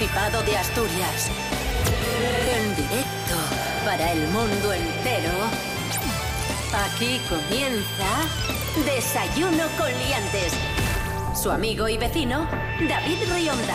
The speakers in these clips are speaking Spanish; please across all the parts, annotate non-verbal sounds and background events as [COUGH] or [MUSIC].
Principado de Asturias. En directo para el mundo entero. Aquí comienza Desayuno con Liantes. Su amigo y vecino, David Rionda.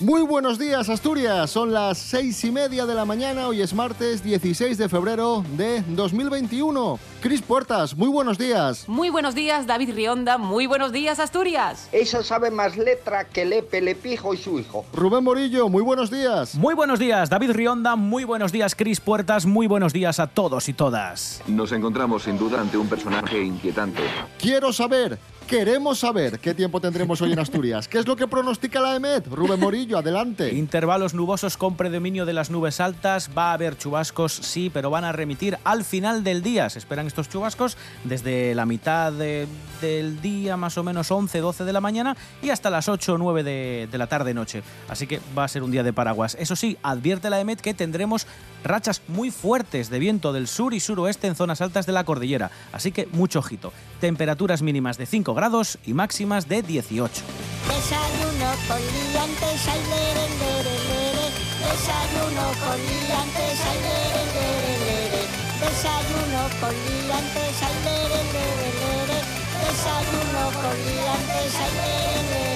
Muy buenos días, Asturias. Son las seis y media de la mañana. Hoy es martes 16 de febrero de 2021. Cris Puertas, muy buenos días. Muy buenos días, David Rionda. Muy buenos días, Asturias. Eso sabe más letra que Lepe, Lepijo y su hijo. Rubén Morillo, muy buenos días. Muy buenos días, David Rionda. Muy buenos días, Cris Puertas. Muy buenos días a todos y todas. Nos encontramos sin duda ante un personaje inquietante. Quiero saber Queremos saber qué tiempo tendremos hoy en Asturias. ¿Qué es lo que pronostica la EMET? Rubén Morillo, adelante. Intervalos nubosos con predominio de las nubes altas. Va a haber chubascos, sí, pero van a remitir al final del día. Se esperan estos chubascos desde la mitad del día, más o menos 11, 12 de la mañana, y hasta las 8 o 9 de, de la tarde-noche. Así que va a ser un día de paraguas. Eso sí, advierte la EMET que tendremos rachas muy fuertes de viento del sur y suroeste en zonas altas de la cordillera. Así que mucho ojito. Temperaturas mínimas de 5 grados y máximas de 18. Desayuno con liantes, ay, lere, lere, lere. Desayuno con liantes, ay, lere, lere, lere. Desayuno con liantes, ay, lere, lere, lere. Desayuno con liantes, ay, lere, lere.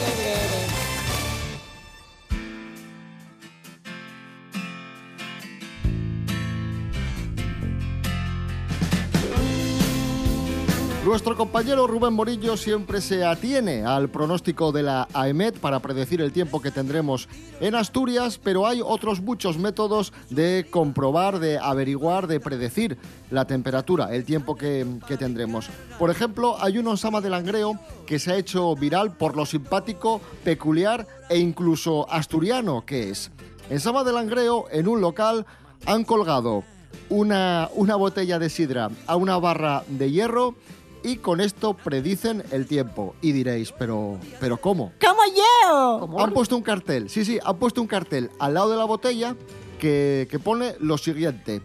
Nuestro compañero Rubén Morillo siempre se atiene al pronóstico de la AEMET para predecir el tiempo que tendremos en Asturias, pero hay otros muchos métodos de comprobar, de averiguar, de predecir la temperatura, el tiempo que, que tendremos. Por ejemplo, hay un Osama de Langreo que se ha hecho viral por lo simpático, peculiar e incluso asturiano que es. En Sama de Langreo, en un local, han colgado una, una botella de sidra a una barra de hierro y con esto predicen el tiempo. Y diréis, pero, pero ¿cómo? ¡Como yo! Han puesto un cartel, sí, sí, han puesto un cartel al lado de la botella que, que pone lo siguiente.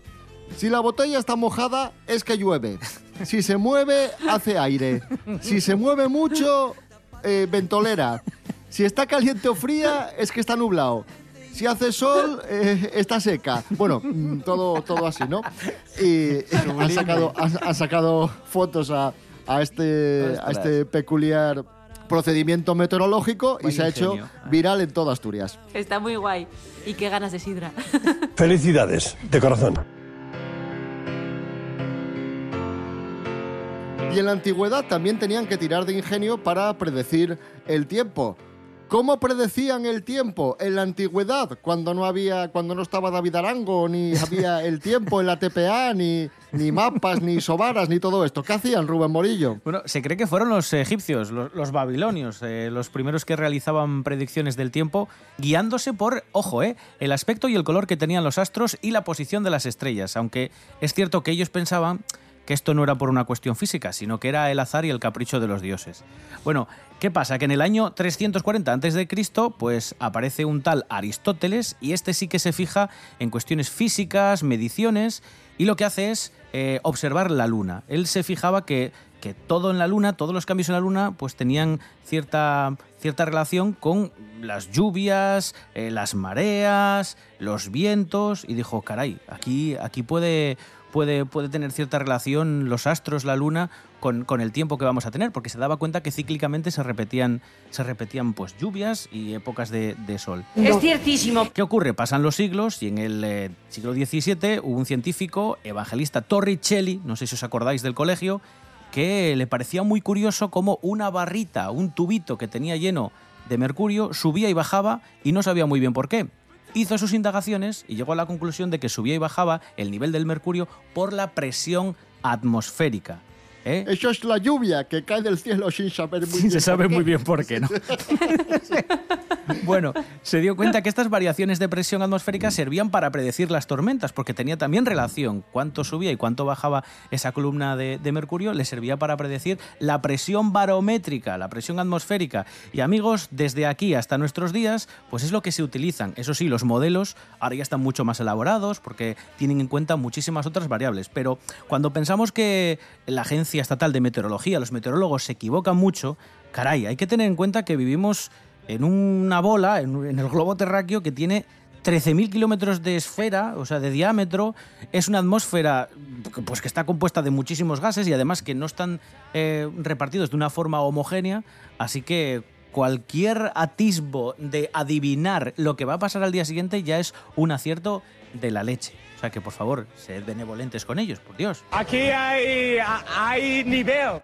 Si la botella está mojada, es que llueve. Si se mueve, hace aire. Si se mueve mucho, eh, ventolera. Si está caliente o fría, es que está nublado. Si hace sol, eh, está seca. Bueno, mm, todo, todo así, ¿no? Y han sacado, han, han sacado fotos a, a, este, a este peculiar procedimiento meteorológico y se ha hecho viral en toda Asturias. Está muy guay. Y qué ganas de sidra. [LAUGHS] Felicidades, de corazón. Y en la antigüedad también tenían que tirar de ingenio para predecir el tiempo. ¿Cómo predecían el tiempo en la antigüedad? Cuando no había, cuando no estaba David Arango, ni había el tiempo en la TPA, ni, ni mapas, ni sobaras, ni todo esto. ¿Qué hacían, Rubén Morillo? Bueno, se cree que fueron los egipcios, los, babilonios, eh, los primeros que realizaban predicciones del tiempo, guiándose por, ojo, eh, el aspecto y el color que tenían los astros y la posición de las estrellas, aunque es cierto que ellos pensaban que esto no era por una cuestión física, sino que era el azar y el capricho de los dioses. Bueno, ¿qué pasa? Que en el año 340 a.C., pues aparece un tal Aristóteles y este sí que se fija en cuestiones físicas, mediciones, y lo que hace es eh, observar la luna. Él se fijaba que, que todo en la luna, todos los cambios en la luna, pues tenían cierta, cierta relación con las lluvias, eh, las mareas, los vientos, y dijo, caray, aquí, aquí puede, puede, puede tener cierta relación los astros, la luna, con, con el tiempo que vamos a tener, porque se daba cuenta que cíclicamente se repetían, se repetían pues, lluvias y épocas de, de sol. Es ciertísimo. ¿Qué ocurre? Pasan los siglos y en el eh, siglo XVII hubo un científico, evangelista Torricelli, no sé si os acordáis del colegio, que le parecía muy curioso cómo una barrita, un tubito que tenía lleno de mercurio, subía y bajaba y no sabía muy bien por qué. Hizo sus indagaciones y llegó a la conclusión de que subía y bajaba el nivel del mercurio por la presión atmosférica. ¿eh? Eso es la lluvia que cae del cielo sin saber muy Sí, bien se sabe por qué. muy bien por qué, ¿no? [LAUGHS] [LAUGHS] Bueno, se dio cuenta que estas variaciones de presión atmosférica servían para predecir las tormentas, porque tenía también relación. Cuánto subía y cuánto bajaba esa columna de, mercurio le servía para predecir la presión barométrica, la presión atmosférica. Y amigos, desde aquí hasta nuestros días, pues es lo que se utilizan. Eso sí, los modelos ahora ya están mucho más elaborados porque tienen en cuenta muchísimas otras variables. Pero cuando pensamos que la Agencia Estatal de Meteorología, los meteorólogos se equivocan mucho, caray, hay que tener en cuenta que vivimos en una bola, en, en el globo terráqueo, que tiene 13.000 kilómetros de esfera, o sea, de diámetro. Es una atmósfera pues, que está compuesta de muchísimos gases y además que no están eh, repartidos de una forma homogénea. Así que cualquier atisbo de adivinar lo que va a pasar al día siguiente ya es un acierto de la leche. O sea que por favor, sed benevolentes con ellos, por Dios. Aquí hay, hay nivel.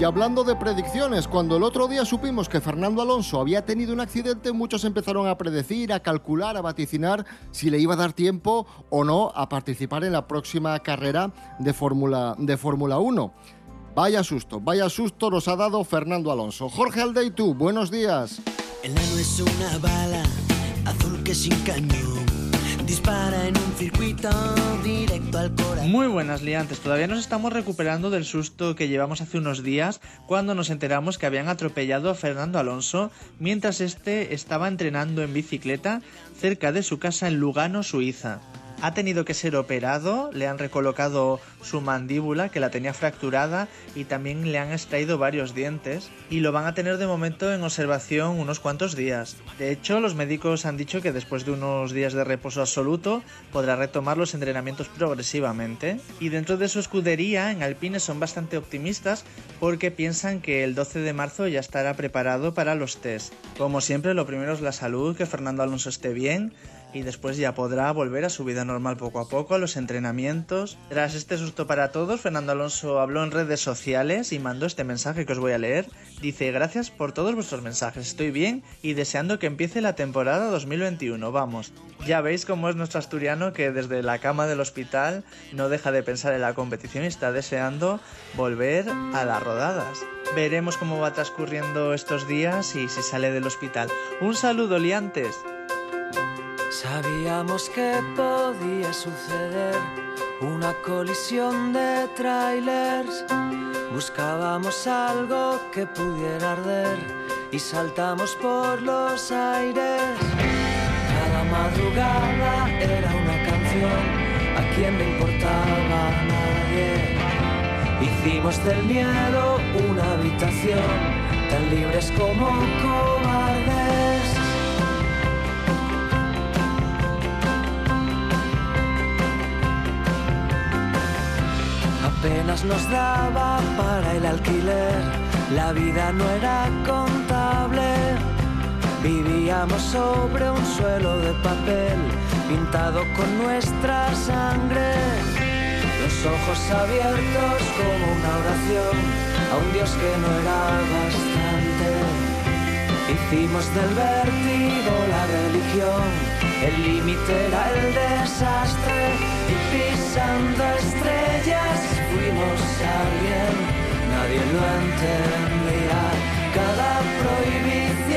Y hablando de predicciones, cuando el otro día supimos que Fernando Alonso había tenido un accidente, muchos empezaron a predecir, a calcular, a vaticinar si le iba a dar tiempo o no a participar en la próxima carrera de Fórmula de Fórmula 1. Vaya susto, vaya susto nos ha dado Fernando Alonso. Jorge Aldeitu, buenos días. El es una bala azul que sin cañón dispara en un circuito directo al corazón. Muy buenas liantes, todavía nos estamos recuperando del susto que llevamos hace unos días cuando nos enteramos que habían atropellado a Fernando Alonso mientras este estaba entrenando en bicicleta cerca de su casa en Lugano, Suiza. Ha tenido que ser operado, le han recolocado su mandíbula que la tenía fracturada y también le han extraído varios dientes y lo van a tener de momento en observación unos cuantos días. De hecho, los médicos han dicho que después de unos días de reposo absoluto podrá retomar los entrenamientos progresivamente y dentro de su escudería en Alpine son bastante optimistas porque piensan que el 12 de marzo ya estará preparado para los test. Como siempre, lo primero es la salud, que Fernando Alonso esté bien y después ya podrá volver a su vida normal poco a poco, a los entrenamientos. Tras este susto para todos, Fernando Alonso habló en redes sociales y mandó este mensaje que os voy a leer. Dice, gracias por todos vuestros mensajes, estoy bien y deseando que empiece la temporada 2021, vamos. Ya veis cómo es nuestro asturiano que desde la cama del hospital no deja de pensar en la competición y está deseando volver a las rodadas. Veremos cómo va transcurriendo estos días y si sale del hospital. Un saludo, liantes. Sabíamos que podía suceder una colisión de trailers. Buscábamos algo que pudiera arder y saltamos por los aires. Cada madrugada era una canción, a quien le importaba nadie. Hicimos del miedo una habitación, tan libres como cobardes. Apenas nos daba para el alquiler, la vida no era contable. Vivíamos sobre un suelo de papel pintado con nuestra sangre. Los ojos abiertos como una oración a un Dios que no era bastante. Hicimos del vértigo la religión, el límite era el desastre nadie lo entendía. Cada prohibición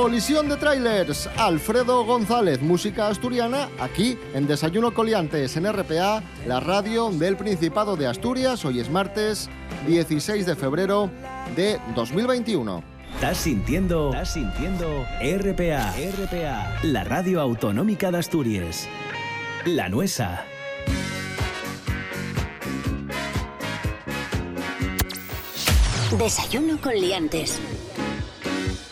Colisión de trailers. Alfredo González, música asturiana, aquí en Desayuno Coliantes en RPA, la radio del Principado de Asturias. Hoy es martes 16 de febrero de 2021. Estás sintiendo, estás sintiendo RPA, RPA, la radio autonómica de Asturias. La Nuesa. Desayuno con liantes.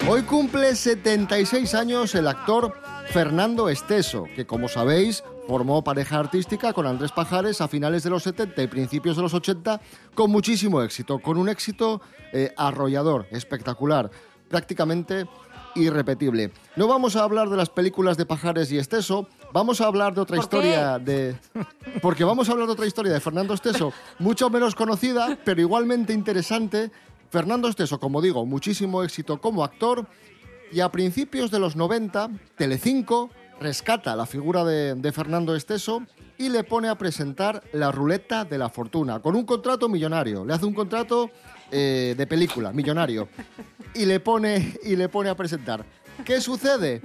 Hoy cumple 76 años el actor Fernando Esteso, que como sabéis formó pareja artística con Andrés Pajares a finales de los 70 y principios de los 80 con muchísimo éxito, con un éxito eh, arrollador, espectacular, prácticamente irrepetible. No vamos a hablar de las películas de Pajares y Esteso, vamos a hablar de otra ¿Por historia qué? de porque vamos a hablar de otra historia de Fernando Esteso, mucho menos conocida, pero igualmente interesante. Fernando Esteso, como digo, muchísimo éxito como actor y a principios de los 90, Telecinco rescata la figura de, de Fernando Esteso y le pone a presentar la ruleta de la fortuna con un contrato millonario. Le hace un contrato eh, de película, millonario, y le pone y le pone a presentar. ¿Qué sucede?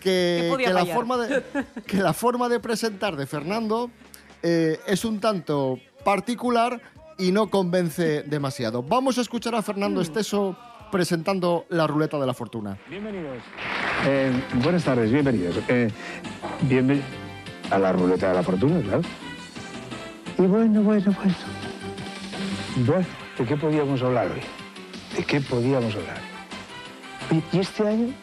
¿Qué Que, la forma de, que la forma de presentar de Fernando eh, es un tanto particular y no convence demasiado. Vamos a escuchar a Fernando Esteso presentando la ruleta de la fortuna. Bienvenidos. Eh, buenas tardes, bienvenidos. Eh, bienven- a la ruleta de la fortuna, claro. Y bueno, bueno, bueno. Bueno, ¿de qué podíamos hablar hoy? ¿De qué podíamos hablar? ¿Y, y este año?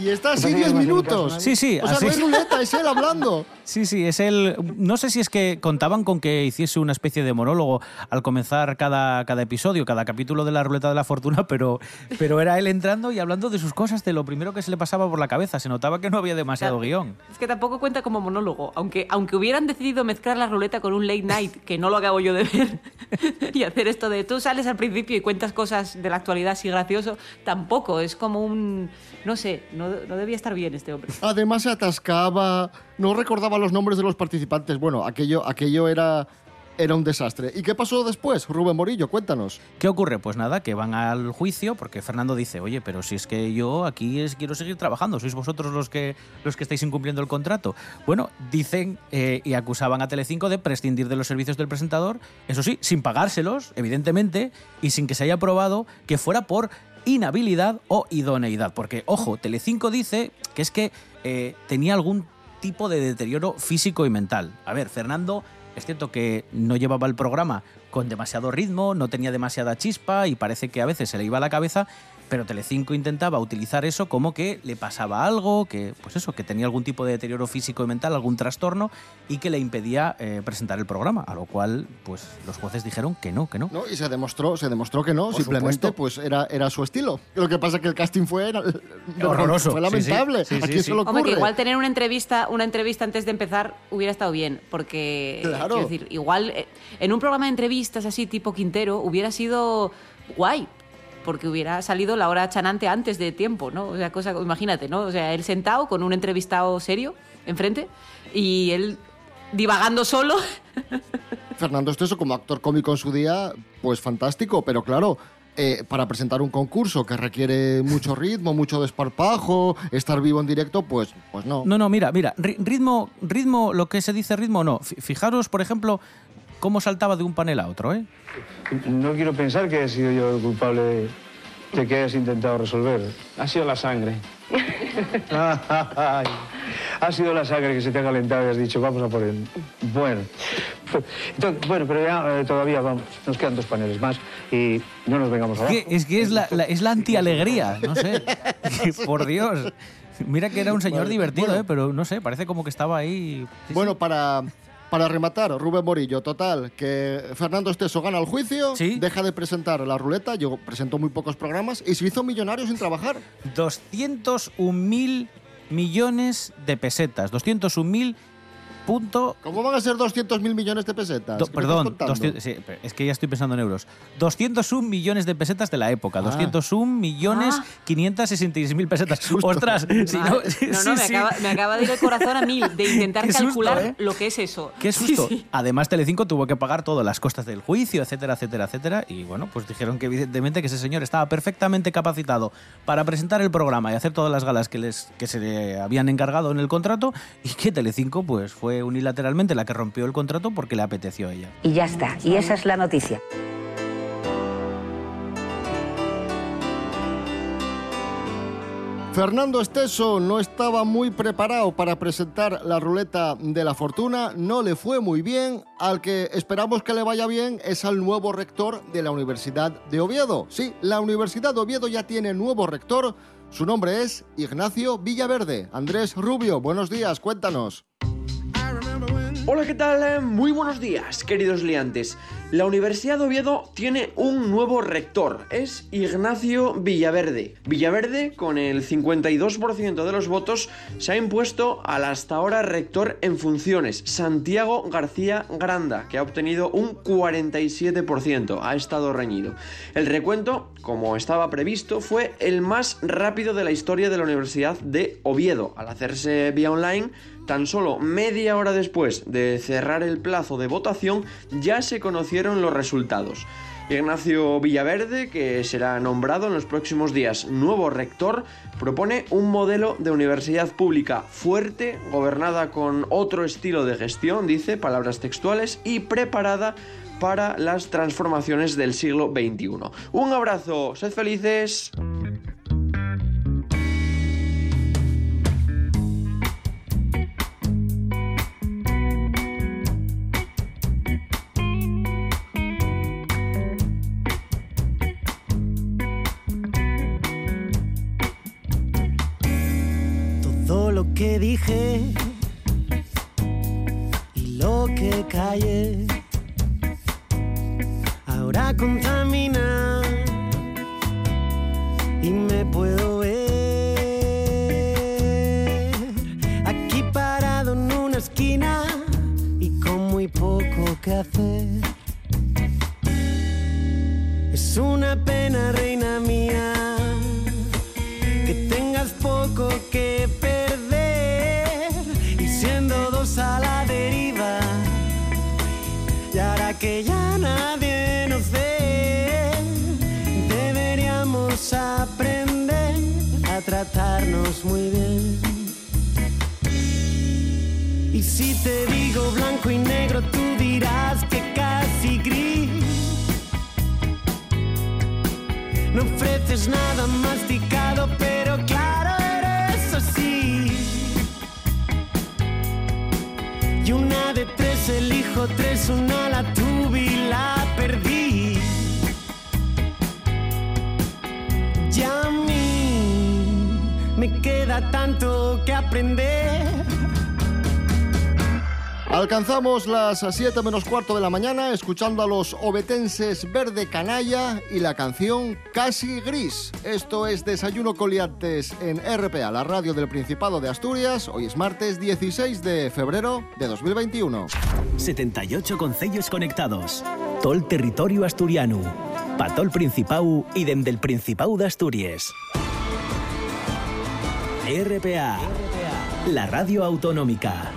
Y está así ¿Te parece 10 que no me hace minutos. Sí, sí, O sea, así. no es ruleta, es él hablando. [LAUGHS] Sí, sí, es el. No sé si es que contaban con que hiciese una especie de monólogo al comenzar cada, cada episodio, cada capítulo de la ruleta de la fortuna, pero, pero era él entrando y hablando de sus cosas, de lo primero que se le pasaba por la cabeza. Se notaba que no había demasiado guion. Es que tampoco cuenta como monólogo. Aunque, aunque hubieran decidido mezclar la ruleta con un late night, que no lo acabo yo de ver, [LAUGHS] y hacer esto de tú sales al principio y cuentas cosas de la actualidad así gracioso, tampoco. Es como un. No sé, no, no debía estar bien este hombre. Además se atascaba, no recordaba los nombres de los participantes. Bueno, aquello, aquello era, era un desastre. ¿Y qué pasó después, Rubén Morillo? Cuéntanos. ¿Qué ocurre? Pues nada, que van al juicio porque Fernando dice, oye, pero si es que yo aquí quiero seguir trabajando, sois vosotros los que, los que estáis incumpliendo el contrato. Bueno, dicen eh, y acusaban a Telecinco de prescindir de los servicios del presentador, eso sí, sin pagárselos, evidentemente, y sin que se haya probado que fuera por inhabilidad o idoneidad. Porque, ojo, Telecinco dice que es que eh, tenía algún tipo de deterioro físico y mental. A ver, Fernando es cierto que no llevaba el programa con demasiado ritmo, no tenía demasiada chispa y parece que a veces se le iba la cabeza, pero Telecinco intentaba utilizar eso como que le pasaba algo, que pues eso, que tenía algún tipo de deterioro físico y mental, algún trastorno y que le impedía eh, presentar el programa, a lo cual pues los jueces dijeron que no, que no. ¿No? Y se demostró, se demostró que no, Por simplemente supuesto. pues era, era su estilo. Lo que pasa es que el casting fue era- Horroroso. Fue Sí, sí. lamentable. Sí, sí, Aquí sí. se lo Hombre, que ocurre. igual tener una entrevista, una entrevista antes de empezar hubiera estado bien, porque Claro. quiero decir, igual eh, en un programa de entrevistas así tipo Quintero hubiera sido guay, porque hubiera salido la hora chanante antes de tiempo, ¿no? O sea, cosa, imagínate, ¿no? O sea, él sentado con un entrevistado serio enfrente y él divagando solo. [LAUGHS] Fernando Esteso como actor cómico en su día, pues fantástico, pero claro, eh, para presentar un concurso que requiere mucho ritmo, mucho desparpajo, estar vivo en directo, pues, pues no. No, no, mira, mira, ri- ritmo, ritmo, lo que se dice ritmo, no. Fi- Fijaros, por ejemplo, cómo saltaba de un panel a otro, ¿eh? No quiero pensar que he sido yo el culpable de, de que hayas intentado resolver. Ha sido la sangre. [LAUGHS] Ha sido la sangre que se te ha calentado y has dicho, vamos a por él. Bueno, entonces, bueno pero ya eh, todavía vamos, nos quedan dos paneles más y no nos vengamos Es abajo. que es, que es la, la- es la antialegría, no sé. [LAUGHS] [LAUGHS] Por Dios. Mira que era un señor divertido, bueno. ¿eh? pero no sé, parece como que estaba ahí. sí, Bueno, sí. para, para rematar, Rubén Morillo, total, que Fernando Esteso gana el juicio, Sí. deja de presentar la ruleta, yo presentó muy pocos programas y se hizo millonario sin trabajar. 201 mil millones de pesetas. 201 mil punto... ¿Cómo van a ser 200 mil millones de pesetas? do- ¿Qué me estás perdón, contando? 200 sí, pero es que ya estoy pensando en euros. 201 millones de pesetas de la época. Ah. 201 millones Ah. 566 mil pesetas. Ostras, si no, no, no, sí, me, sí. acaba, me acaba de ir el corazón a mil de intentar [LAUGHS] susto, calcular ¿eh? lo que es eso. Qué Sí, susto. sí. Además, Telecinco tuvo que pagar todas las costas del juicio, etcétera, etcétera, etcétera. Y bueno, pues dijeron que evidentemente que ese señor estaba perfectamente capacitado para presentar el programa y hacer todas las galas que, les, que se le habían encargado en el contrato y que Telecinco pues fue unilateralmente la que rompió el contrato porque le apeteció a ella. Y ya está. Y esa es la noticia. Fernando Esteso no estaba muy preparado para presentar la ruleta de la fortuna, no le fue muy bien, al que esperamos que le vaya bien es al nuevo rector de la Universidad de Oviedo. Sí, la Universidad de Oviedo ya tiene nuevo rector, su nombre es Ignacio Villaverde. Andrés Rubio, buenos días, cuéntanos. Hola, ¿qué tal? Muy buenos días, queridos liantes. La Universidad de Oviedo tiene un nuevo rector, es Ignacio Villaverde. Villaverde, con el 52% de los votos, se ha impuesto al hasta ahora rector en funciones, Santiago García Granda, que ha obtenido un 47%, ha estado reñido. El recuento, como estaba previsto, fue el más rápido de la historia de la Universidad de Oviedo, al hacerse vía online Tan solo media hora después de cerrar el plazo de votación ya se conocieron los resultados. Ignacio Villaverde, que será nombrado en los próximos días nuevo rector, propone un modelo de universidad pública fuerte, gobernada con otro estilo de gestión, dice, palabras textuales, y preparada para las transformaciones del siglo XXI. Un abrazo, sed felices. Dije y lo que callé me queda tanto que aprender. Alcanzamos las 7 menos cuarto de la mañana escuchando a los obetenses Verde Canalla y la canción Casi Gris. Esto es Desayuno Coliantes en RPA, la radio del Principado de Asturias. Hoy es martes 16 de febrero de 2021. 78 concellos conectados. Tol territorio asturiano. Patol Principau y dende el Principau de Asturias. RPA, la radio autonómica.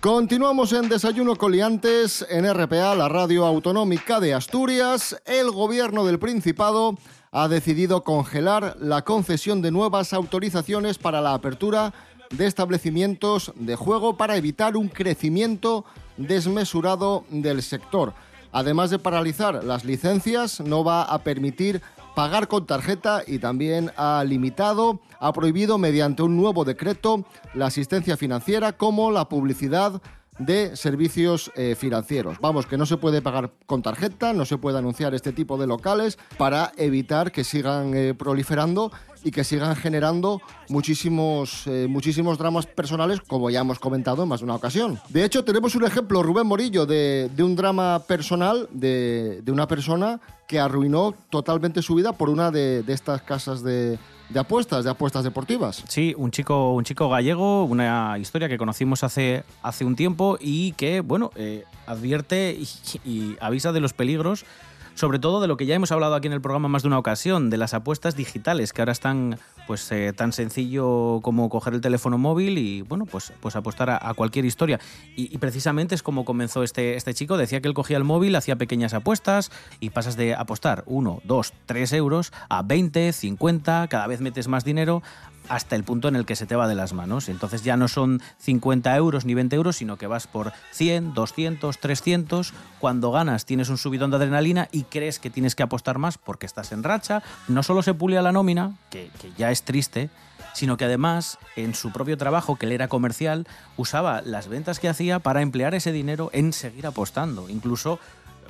Continuamos en Desayuno Coliantes en RPA, la radio autonómica de Asturias. El gobierno del Principado ha decidido congelar la concesión de nuevas autorizaciones para la apertura de establecimientos de juego para evitar un crecimiento desmesurado del sector. Además de paralizar las licencias, no va a permitir pagar con tarjeta y también ha limitado, ha prohibido mediante un nuevo decreto la asistencia financiera como la publicidad de servicios eh, financieros. Vamos, que no se puede pagar con tarjeta, no se puede anunciar este tipo de locales para evitar que sigan eh, proliferando y que sigan generando muchísimos, eh, muchísimos dramas personales, como ya hemos comentado en más de una ocasión. De hecho, tenemos un ejemplo, Rubén Morillo, de, de un drama personal de, de, una persona que arruinó totalmente su vida por una de, de estas casas de, de apuestas, de apuestas deportivas. Sí, un chico, un chico gallego, una historia que conocimos hace, hace un tiempo y que, bueno, eh, advierte y, y avisa de los peligros sobre todo de lo que ya hemos hablado aquí en el programa más de una ocasión, de las apuestas digitales, que ahora están pues eh, tan sencillo como coger el teléfono móvil y bueno, pues, pues apostar a, cualquier historia. Y, y, precisamente es como comenzó este, este chico, decía que él cogía el móvil, hacía pequeñas apuestas y pasas de apostar 1, 2, 3 euros a 20, 50, cada vez metes más dinero hasta el punto en el que se te va de las manos. Entonces ya no son 50 euros ni 20 euros, sino que vas por 100, 200, 300. Cuando ganas tienes un subidón de adrenalina y crees que tienes que apostar más porque estás en racha. No solo se pulia la nómina, que, que ya es triste, sino que además en su propio trabajo, que él era comercial, usaba las ventas que hacía para emplear ese dinero en seguir apostando. Incluso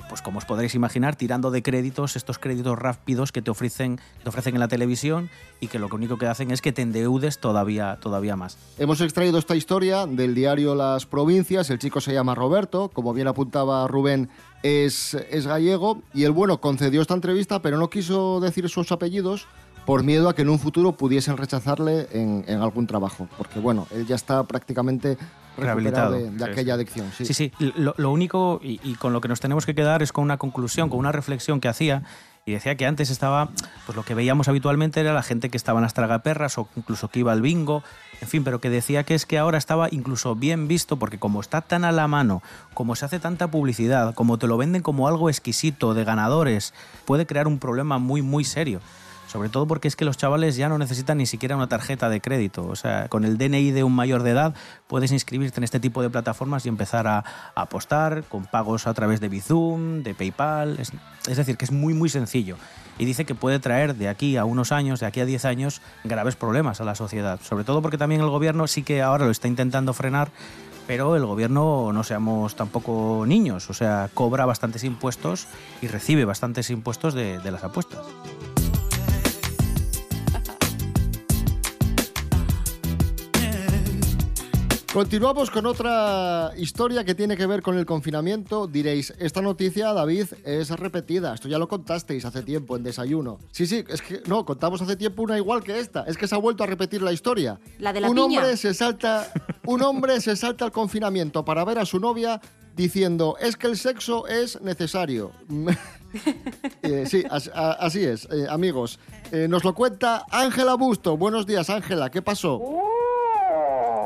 pues como os podréis imaginar, tirando de créditos, estos créditos rápidos que te ofrecen, te ofrecen en la televisión y que lo único que hacen es que te endeudes todavía, todavía más. Hemos extraído esta historia del diario Las Provincias, el chico se llama Roberto, como bien apuntaba Rubén, es, es gallego, y el bueno concedió esta entrevista, pero no quiso decir sus apellidos por miedo a que en un futuro pudiesen rechazarle en, en algún trabajo, porque bueno, él ya está prácticamente rehabilitado de, de aquella adicción. Sí, sí, sí. Lo, lo, único y, y, con lo que nos tenemos que quedar es con una conclusión, con una reflexión que hacía y decía que antes estaba, pues lo que veíamos habitualmente era la gente que estaba en las tragaperras o incluso que iba al bingo, en fin, pero que decía que es que ahora estaba incluso bien visto porque como está tan a la mano, como se hace tanta publicidad, como te lo venden como algo exquisito de ganadores, puede crear un problema muy, muy serio. Sobre todo porque es que los chavales ya no necesitan ni siquiera una tarjeta de crédito. O sea, con el DNI de un mayor de edad puedes inscribirte en este tipo de plataformas y empezar a, apostar con pagos a través de Bizum, de PayPal. Es, es decir, que es muy, muy sencillo. Y dice que puede traer de aquí a unos años, de aquí a 10 años, graves problemas a la sociedad. Sobre todo porque también el gobierno sí que ahora lo está intentando frenar, pero el gobierno no seamos tampoco niños, o sea, cobra bastantes impuestos y recibe bastantes impuestos de las apuestas. Continuamos con otra historia que tiene que ver con el confinamiento. Diréis, esta noticia, David, es repetida. Esto ya lo contasteis hace tiempo en desayuno. Sí, sí, es que no, contamos hace tiempo una igual que esta. Es que se ha vuelto a repetir la historia. La de la un piña. hombre se salta, un hombre se salta al confinamiento para ver a su novia diciendo, es que el sexo es necesario. [LAUGHS] Eh, sí, as- a- así es, eh, amigos. Eh, nos lo cuenta Ángela Busto. Buenos días, Ángela. ¿Qué pasó?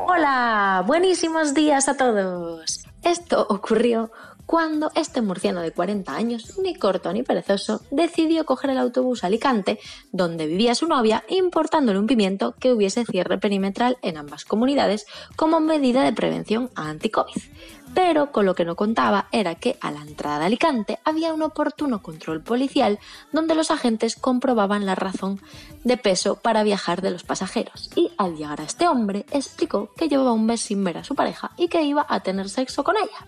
Hola, buenísimos días a todos. Esto ocurrió cuando este murciano de 40 años, ni corto ni perezoso, decidió coger el autobús a Alicante, donde vivía su novia, importándole un pimiento que hubiese cierre perimetral en ambas comunidades como medida de prevención anti-COVID. Pero con lo que no contaba era que a la entrada de Alicante había un oportuno control policial donde los agentes comprobaban la razón de peso para viajar de los pasajeros. Y al llegar a este hombre explicó que llevaba un mes sin ver a su pareja y que iba a tener sexo con ella.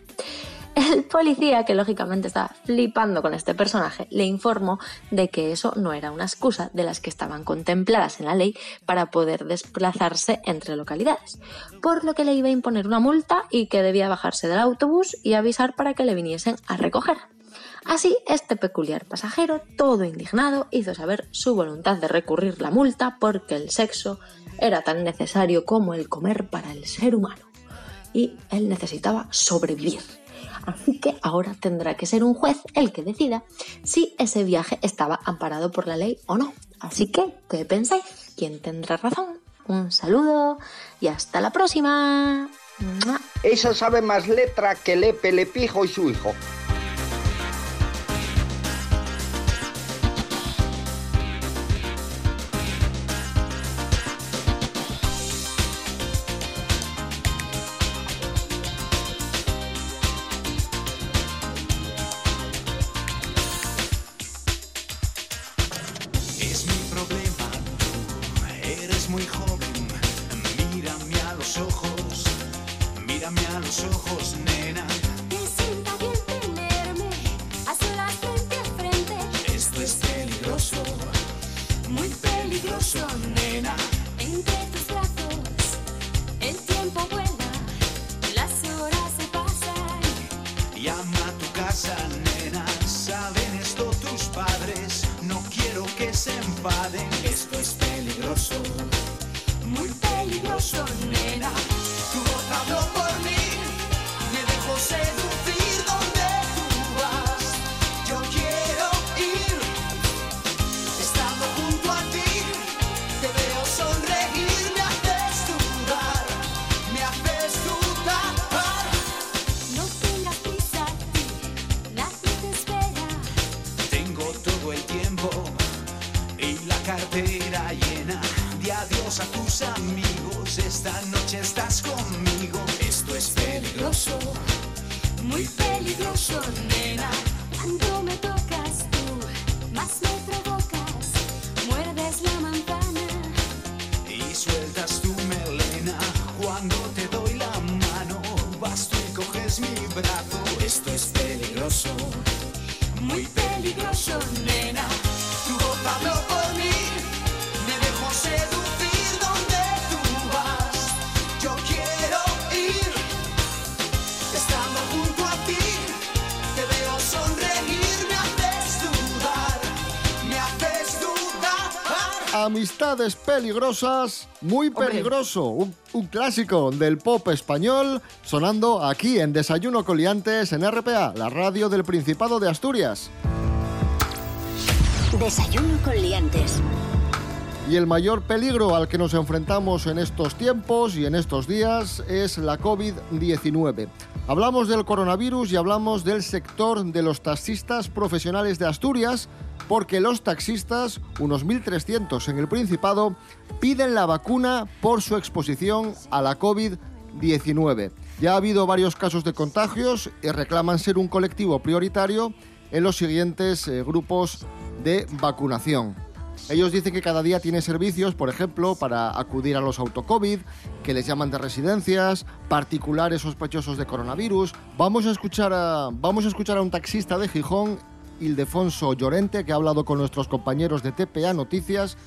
El policía, que lógicamente estaba flipando con este personaje, le informó de que eso no era una excusa de las que estaban contempladas en la ley para poder desplazarse entre localidades, por lo que le iba a imponer una multa y que debía bajarse del autobús y avisar para que le viniesen a recoger. Así, este peculiar pasajero, todo indignado, hizo saber su voluntad de recurrir la multa porque el sexo era tan necesario como el comer para el ser humano y él necesitaba sobrevivir. Así que ahora tendrá que ser un juez el que decida si ese viaje estaba amparado por la ley o no. Así que, ¿qué pensáis? ¿Quién tendrá razón? Un saludo y hasta la próxima. Eso sabe más letra que Lepe, Lepijo y su hijo. Muy peligroso, nena. Tu voz habló por mí. Me dejó seducir donde tú vas. Yo quiero ir. Estando junto a ti, te veo sonreír. Me haces dudar. Me haces dudar. No tengas prisa, ti, nadie te espera. Tengo todo el tiempo y la cartera llena de adiós a tus Amistades peligrosas, muy peligroso. Un, un clásico del pop español sonando aquí en Desayuno Coliantes en RPA, la radio del Principado de Asturias. Desayuno con liantes. Y el mayor peligro al que nos enfrentamos en estos tiempos y en estos días es la COVID-19. Hablamos del coronavirus y hablamos del sector de los taxistas profesionales de Asturias, porque los taxistas, unos 1.300 en el Principado, piden la vacuna por su exposición a la COVID-19. Ya ha habido varios casos de contagios y reclaman ser un colectivo prioritario en los siguientes eh, grupos de vacunación. Ellos dicen que cada día tiene servicios, por ejemplo, para acudir a los autocovid, que les llaman de residencias, particulares sospechosos de coronavirus. Vamos a escuchar a, vamos a, escuchar a un taxista de Gijón, Ildefonso Llorente, que ha hablado con nuestros compañeros de TPA Noticias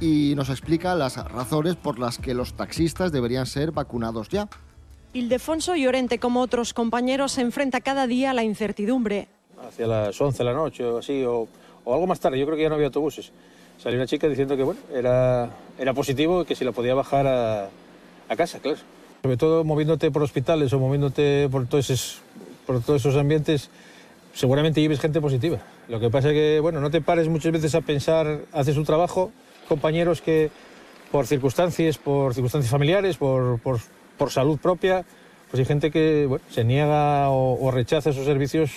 y nos explica las razones por las que los taxistas deberían ser vacunados ya. Ildefonso Llorente, como otros compañeros, se enfrenta cada día a la incertidumbre. hacia las 11 de la noche o así, o, o algo más tarde, yo creo que ya no había autobuses. Salió una chica diciendo que bueno, era, era positivo y que si la podía bajar a, a casa, claro. Sobre todo moviéndote por hospitales o moviéndote por todos esos, por todos esos ambientes, seguramente lleves gente positiva. Lo que pasa es que, bueno, no te pares muchas veces a pensar, haces un trabajo, compañeros que por circunstancias, por circunstancias familiares, por, por, salud propia, pues hay gente que bueno, se niega o, o rechaza esos servicios.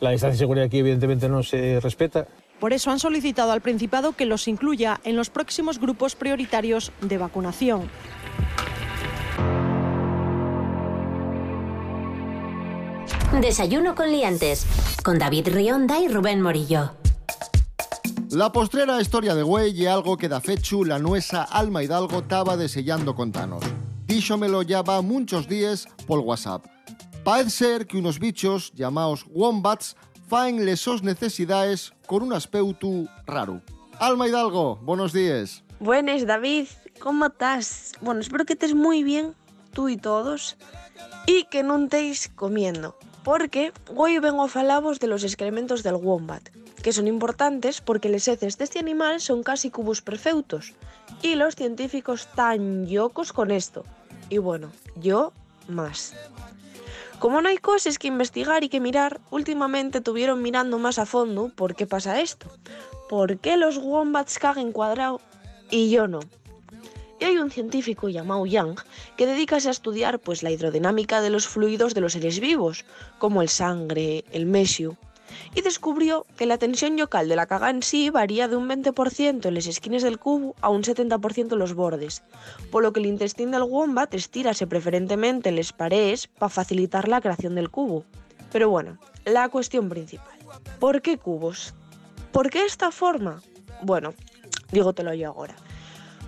La distancia de seguridad aquí evidentemente no se respeta. Por eso han solicitado al Principado que los incluya en los próximos grupos prioritarios de vacunación. Desayuno con liantes. Con David Rionda y Rubén Morillo. La postrera historia de güey y algo que da fechu la nuesa Alma Hidalgo taba desellando contanos. Díxomelo ya va muchos días por WhatsApp. Parece ser que unos bichos llamados wombats faen lesos necesidades con un aspeutu raro. Alma Hidalgo, buenos días. Buenas, David. ¿Cómo estás? Bueno, espero que estés muy bien, tú y todos, y que no estéis comiendo, porque hoy vengo a falavos de los excrementos del wombat, que son importantes porque les heces de este animal son casi cubos perfectos, y los científicos tan yocos con esto. Y bueno, yo más. Como no hay cosas que investigar y que mirar, últimamente tuvieron mirando más a fondo por qué pasa esto. ¿Por qué los wombats cagan cuadrado y yo no? Y hay un científico llamado Young que dedicase a estudiar pues, la hidrodinámica de los fluidos de los seres vivos, como el sangre, el mesio, y descubrió que la tensión yocal de la caga en sí varía de un 20% en las esquinas del cubo a un 70% en los bordes, por lo que el intestino del wombat estírase preferentemente en las paredes para facilitar la creación del cubo. Pero bueno, la cuestión principal. ¿Por qué cubos? ¿Por qué esta forma? Bueno, dígotelo yo ahora.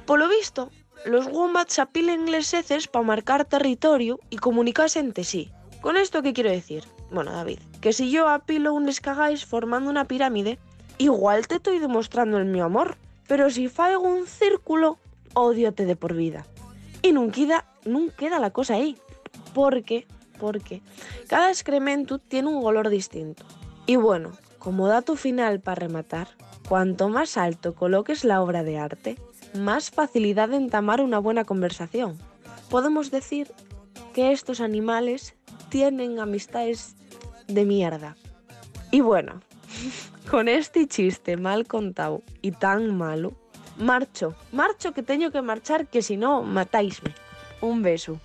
Por lo visto, los wombats apilen les heces para marcar territorio y comunicarse entre sí. ¿Con esto qué quiero decir? Bueno, David, que si yo apilo un escagáis formando una pirámide, igual te estoy demostrando el mi amor, pero si faigo un círculo, odiote de por vida. Y nunca queda, nunca queda la cosa ahí. Porque, porque cada excremento tiene un olor distinto. Y bueno, como dato final para rematar, cuanto más alto coloques la obra de arte, más facilidad de entamar una buena conversación. Podemos decir que estos animales tienen amistades de mierda. Y bueno, [LAUGHS] con este chiste mal contado y tan malo, marcho, marcho que tengo que marchar que si no, matáisme. Un beso.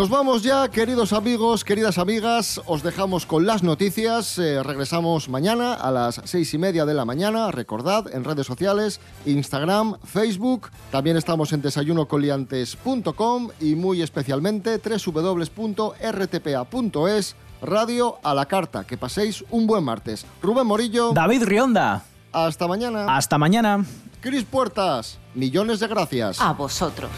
Nos vamos ya, queridos amigos, queridas amigas. Os dejamos con las noticias. Eh, regresamos mañana a las seis y media de la mañana. Recordad, en redes sociales, Instagram, Facebook. También estamos en desayunocoliantes.com y muy especialmente www.rtpa.es. Radio a la carta. Que paséis un buen martes. Rubén Morillo. David Rionda. Hasta mañana. Hasta mañana. Cris Puertas. Millones de gracias. A vosotros.